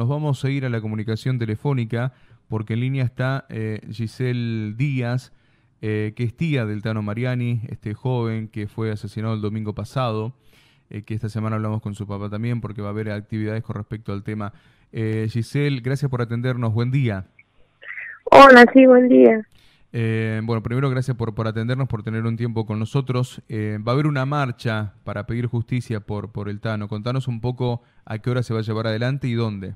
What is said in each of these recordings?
Nos vamos a ir a la comunicación telefónica porque en línea está eh, Giselle Díaz, eh, que es tía del Tano Mariani, este joven que fue asesinado el domingo pasado, eh, que esta semana hablamos con su papá también porque va a haber actividades con respecto al tema. Giselle, gracias por atendernos, buen día. Hola, sí, buen día. bueno, primero gracias por, por atendernos, por tener un tiempo con nosotros. va a haber una marcha para pedir justicia por, por el Tano. Contanos un poco a qué hora se va a llevar adelante y dónde.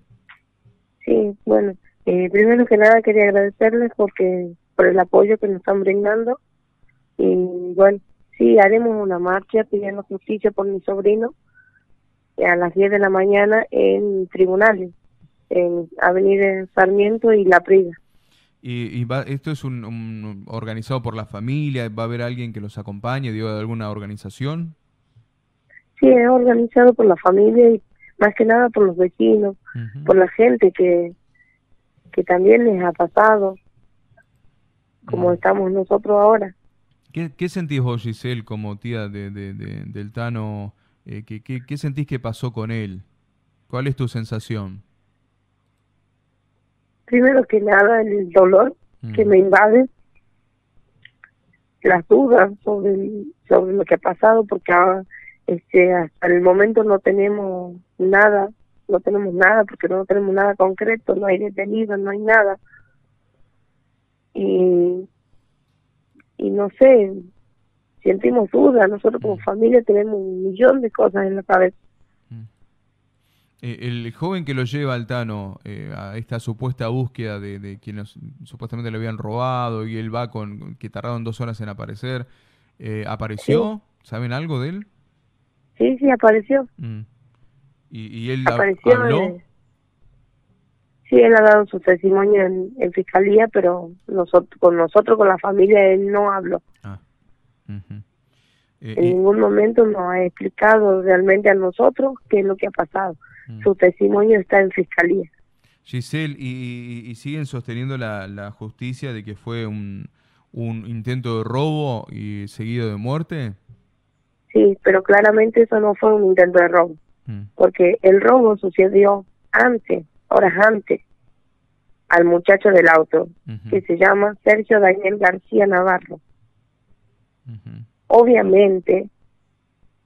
Sí, bueno, eh, primero que nada quería agradecerles porque por el apoyo que nos están brindando y bueno, sí, haremos una marcha pidiendo justicia por mi sobrino a las 10 de la mañana en tribunales, en Avenida Sarmiento y La Prida. ¿Y, va, esto es un, organizado por la familia? ¿Va a haber alguien que los acompañe, digo, de alguna organización? Sí, es organizado por la familia y más que nada por los vecinos, por la gente que, que también les ha pasado, como estamos nosotros ahora. ¿Qué, ¿Qué, sentís vos, Giselle, como tía de, de, del Tano? Eh, ¿qué, qué, sentís que pasó con él? ¿Cuál es tu sensación? Primero que nada, el dolor que me invade, las dudas sobre, sobre lo que ha pasado, porque ahora este, hasta el momento no tenemos nada, no tenemos nada porque no tenemos nada concreto, no hay detenido, no hay nada. Y, y no sé, sentimos dudas, nosotros como mm. familia tenemos un millón de cosas en la cabeza. Mm. Eh, el joven que lo lleva al Tano eh, a esta supuesta búsqueda de, de, quienes supuestamente le habían robado y él va con que tardaron dos horas en aparecer, eh, ¿apareció? ¿Saben algo de él? Sí, sí, apareció. Mm. ¿Y, él habló? sí, él ha dado su testimonio en, fiscalía, pero nosotros, con nosotros, con la familia, él no habló. Ah. Eh, en ningún momento nos ha explicado realmente a nosotros qué es lo que ha pasado. Mm. Su testimonio está en fiscalía. Giselle, ¿y, siguen sosteniendo la, la, justicia de que fue un, un intento de robo y seguido de muerte? Sí, pero claramente eso no fue un intento de robo, mm. porque el robo sucedió antes, horas antes, al muchacho del auto, que se llama Sergio Daniel García Navarro. Obviamente,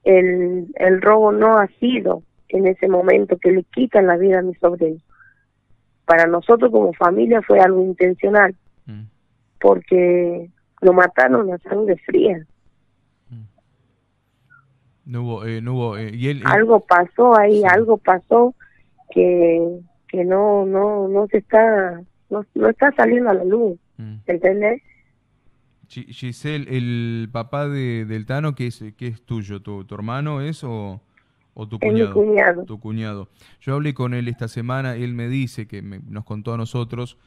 el, el robo no ha sido en ese momento que le quitan la vida a mi sobrino. Para nosotros como familia fue algo intencional, mm. porque lo mataron a sangre fría. No hubo, eh, no hubo, eh, y él, algo pasó ahí, algo pasó que, que no, no, no se está, no, no está saliendo a la luz, mm. ¿entendés? Giselle, el papá de, del Tano, ¿qué es, qué es tuyo? ¿Tu, ¿Tu hermano es o, o tu cuñado? mi cuñado. Tu cuñado. Yo hablé con él esta semana, él me dice, que nos contó a nosotros,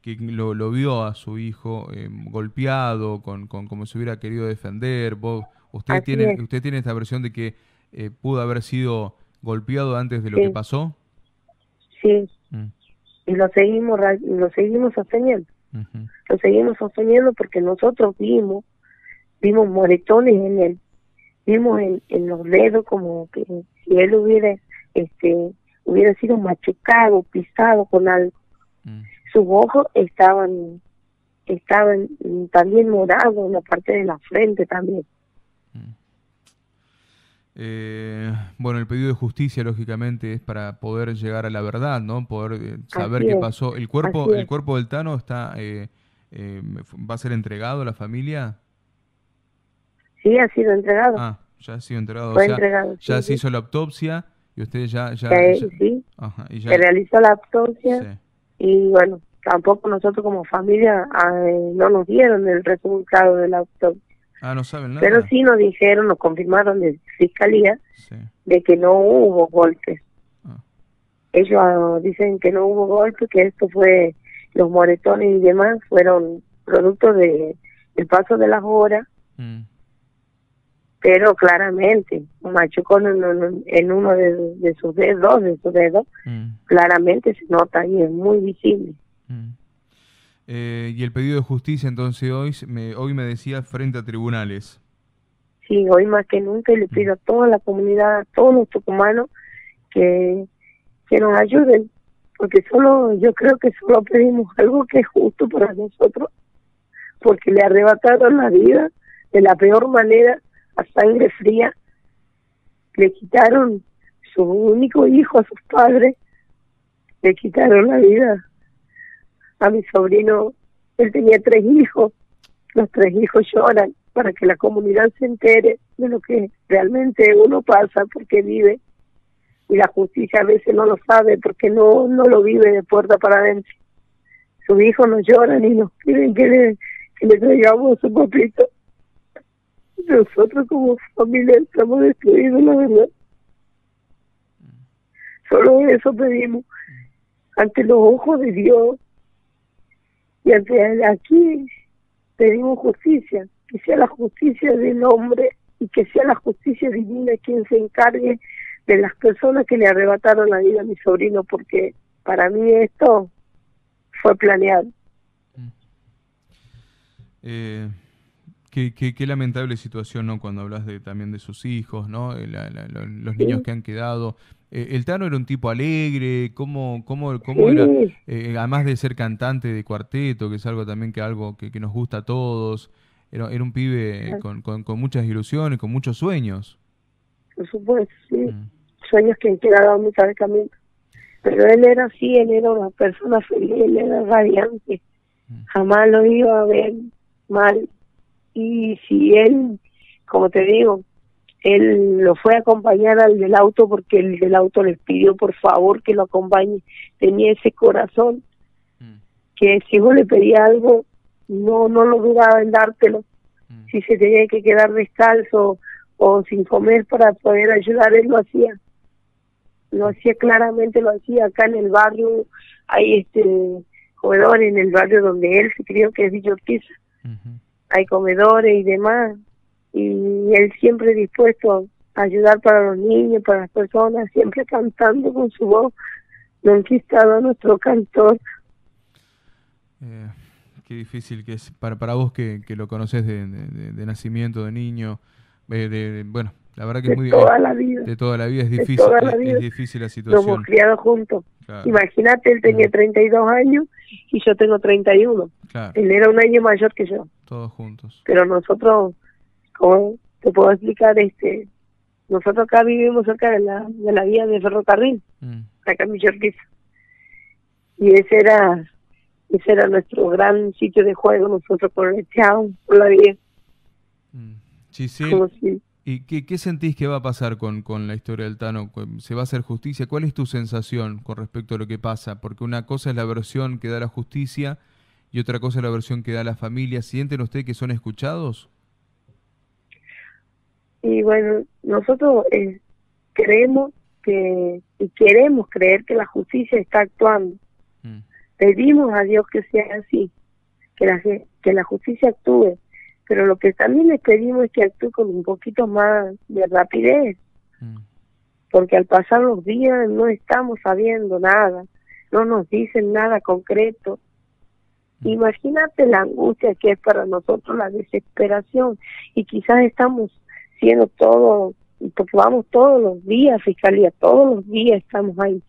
que lo, lo vio a su hijo eh, golpeado, con, con como si hubiera querido defender. Vos, ¿Usted tiene, usted tiene esta versión de que eh, pudo haber sido golpeado antes de lo que pasó? Sí. Mm. Y lo seguimos, lo seguimos sosteniendo. Lo seguimos sosteniendo porque nosotros vimos, vimos moretones en él. Vimos en, en los dedos como que si él hubiera, este, hubiera sido machucado, pisado con algo. Mm. Sus ojos estaban, estaban también morados en la parte de la frente también. Eh, bueno, el pedido de justicia, lógicamente, es para poder llegar a la verdad, ¿no? Poder eh, saber qué pasó. ¿El cuerpo, el cuerpo del Tano está, eh, va a ser entregado a la familia? Sí, ha sido entregado. Ah, ya ha sido entregado. Fue entregado ya se hizo la autopsia y ustedes ya... ya, sí, se realizó la autopsia y bueno, tampoco nosotros como familia ah, no nos dieron el resultado de la autopsia. Ah, no saben nada. Pero sí nos dijeron, nos confirmaron de fiscalía de que no hubo golpes. Ah. Ellos ah, dicen que no hubo golpes, que esto fue, los moretones y demás fueron producto de el paso de las horas. Mm. Pero claramente, machucón en, en uno de, sus dedos, dos de sus dedos, mm. claramente se nota y es muy visible. Mm. Eh, y el pedido de justicia entonces hoy me, hoy me decía frente a tribunales. Sí, hoy más que nunca le pido a toda la comunidad, a todos los tucumanos que, que nos ayuden, porque solo, yo creo que solo pedimos algo que es justo para nosotros, porque le arrebataron la vida de la peor manera, a sangre fría, le quitaron su único hijo a sus padres, le quitaron la vida a mi sobrino, él tenía tres hijos, los tres hijos lloran para que la comunidad se entere de lo que realmente uno pasa porque vive y la justicia a veces no lo sabe porque no no lo vive de puerta para adentro. Sus hijos nos lloran y nos piden que le, que le traigamos su papito. Nosotros como familia estamos destruidos, la verdad. Solo eso pedimos ante los ojos de Dios y aquí pedimos justicia, que sea la justicia del hombre y que sea la justicia divina quien se encargue de las personas que le arrebataron la vida a mi sobrino, porque para mí esto fue planeado. Eh, qué, qué, lamentable situación, ¿no? Cuando hablas de, también de sus hijos, ¿no? Eh, los niños que han quedado. Eh, el Tano era un tipo alegre, ¿cómo, cómo, cómo era? además de ser cantante de cuarteto, que es algo también que algo que, nos gusta a todos. Era, era un pibe con, con, con, muchas ilusiones, con muchos sueños. Por supuesto, sí. Mm sueños que han quedado a mitad de camino. Pero él era así, él era una persona feliz, él era radiante. Mm. Jamás lo iba a ver mal. Y si él, como te digo, él lo fue a acompañar al del auto porque el del auto les pidió por favor que lo acompañe. Tenía ese corazón mm. que si vos le pedía algo, no no lo dudaba en dártelo. Mm. Si se tenía que quedar descalzo o sin comer para poder ayudar, él lo hacía lo hacía claramente, lo hacía acá en el barrio, hay este comedores en el barrio donde él se crió, que es Villa Hay comedores y demás, y él siempre dispuesto a ayudar para los niños, para las personas, siempre cantando con su voz. Nunca estaba nuestro cantor. Eh, qué difícil que es para, para vos que, que lo conoces de, de, nacimiento, de niño, eh, de, bueno, la verdad que de es muy toda la vida. De toda la vida es difícil, la es, difícil la situación. Nos hemos criado juntos. Imagínate, él tenía 32 años y yo tengo 31. Claro. Él era un año mayor que yo. Todos juntos. Pero nosotros, como te puedo explicar, este nosotros acá vivimos cerca de la, de la vía de ferrocarril, mm. acá en Villorquiza. Y ese era ese era nuestro gran sitio de juego, nosotros por el por la vía. Mm. Sí, sí. ¿Y qué, sentís que va a pasar con, con, la historia del Tano? ¿Se va a hacer justicia? ¿Cuál es tu sensación con respecto a lo que pasa? Porque una cosa es la versión que da la justicia y otra cosa es la versión que da la familia. ¿Sienten ustedes que son escuchados? Y bueno, nosotros eh, creemos que y queremos creer que la justicia está actuando. Mm. Pedimos a Dios que sea así, que la, que la justicia actúe pero lo que también les pedimos es que actúe con un poquito más de rapidez, mm. porque al pasar los días no estamos sabiendo nada, no nos dicen nada concreto. Mm. Imagínate la angustia que es para nosotros, la desesperación, y quizás estamos siendo todo, porque vamos todos los días, Fiscalía, todos los días estamos ahí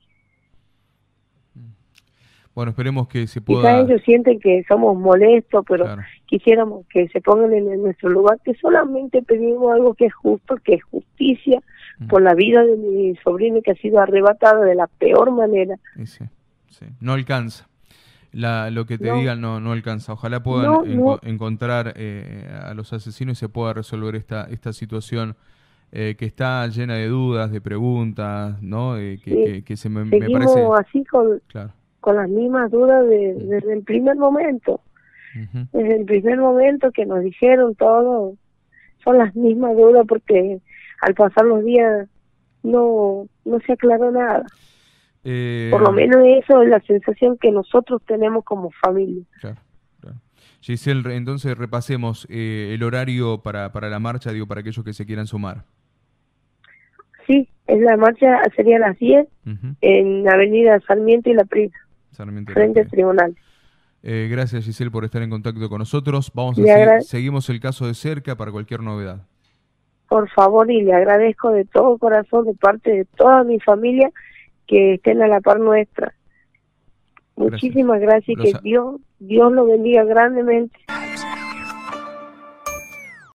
bueno, esperemos que se pueda... Ellos sienten que somos molestos, pero quisiéramos que se pongan en nuestro lugar, que solamente pedimos algo que es justo, que es justicia mm. por la vida de mi sobrino que ha sido arrebatada de la peor manera. Sí, sí. No alcanza. La, lo que te digan no, no alcanza. Ojalá puedan encontrar eh, a los asesinos y se pueda resolver esta, esta situación. Eh, que está llena de dudas, de preguntas, ¿no? Eh, que, que, se me, me parece... así con, claro con las mismas dudas de, desde el primer momento. Desde el primer momento que nos dijeron todo, son las mismas dudas porque al pasar los días no, no se aclaró nada. Eh, Por lo menos eso es la sensación que nosotros tenemos como familia. Claro, Giselle, entonces repasemos eh, el horario para, para la marcha, digo, para aquellos que se quieran sumar. Sí, es la marcha sería a las 10 en Avenida Sarmiento y La Prisa frente al tribunal. Eh, gracias Giselle por estar en contacto con nosotros. Vamos a seguir, seguimos el caso de cerca para cualquier novedad. Por favor, y le agradezco de todo corazón, de parte de toda mi familia, que estén a la par nuestra. Muchísimas gracias y que Dios, Dios lo bendiga grandemente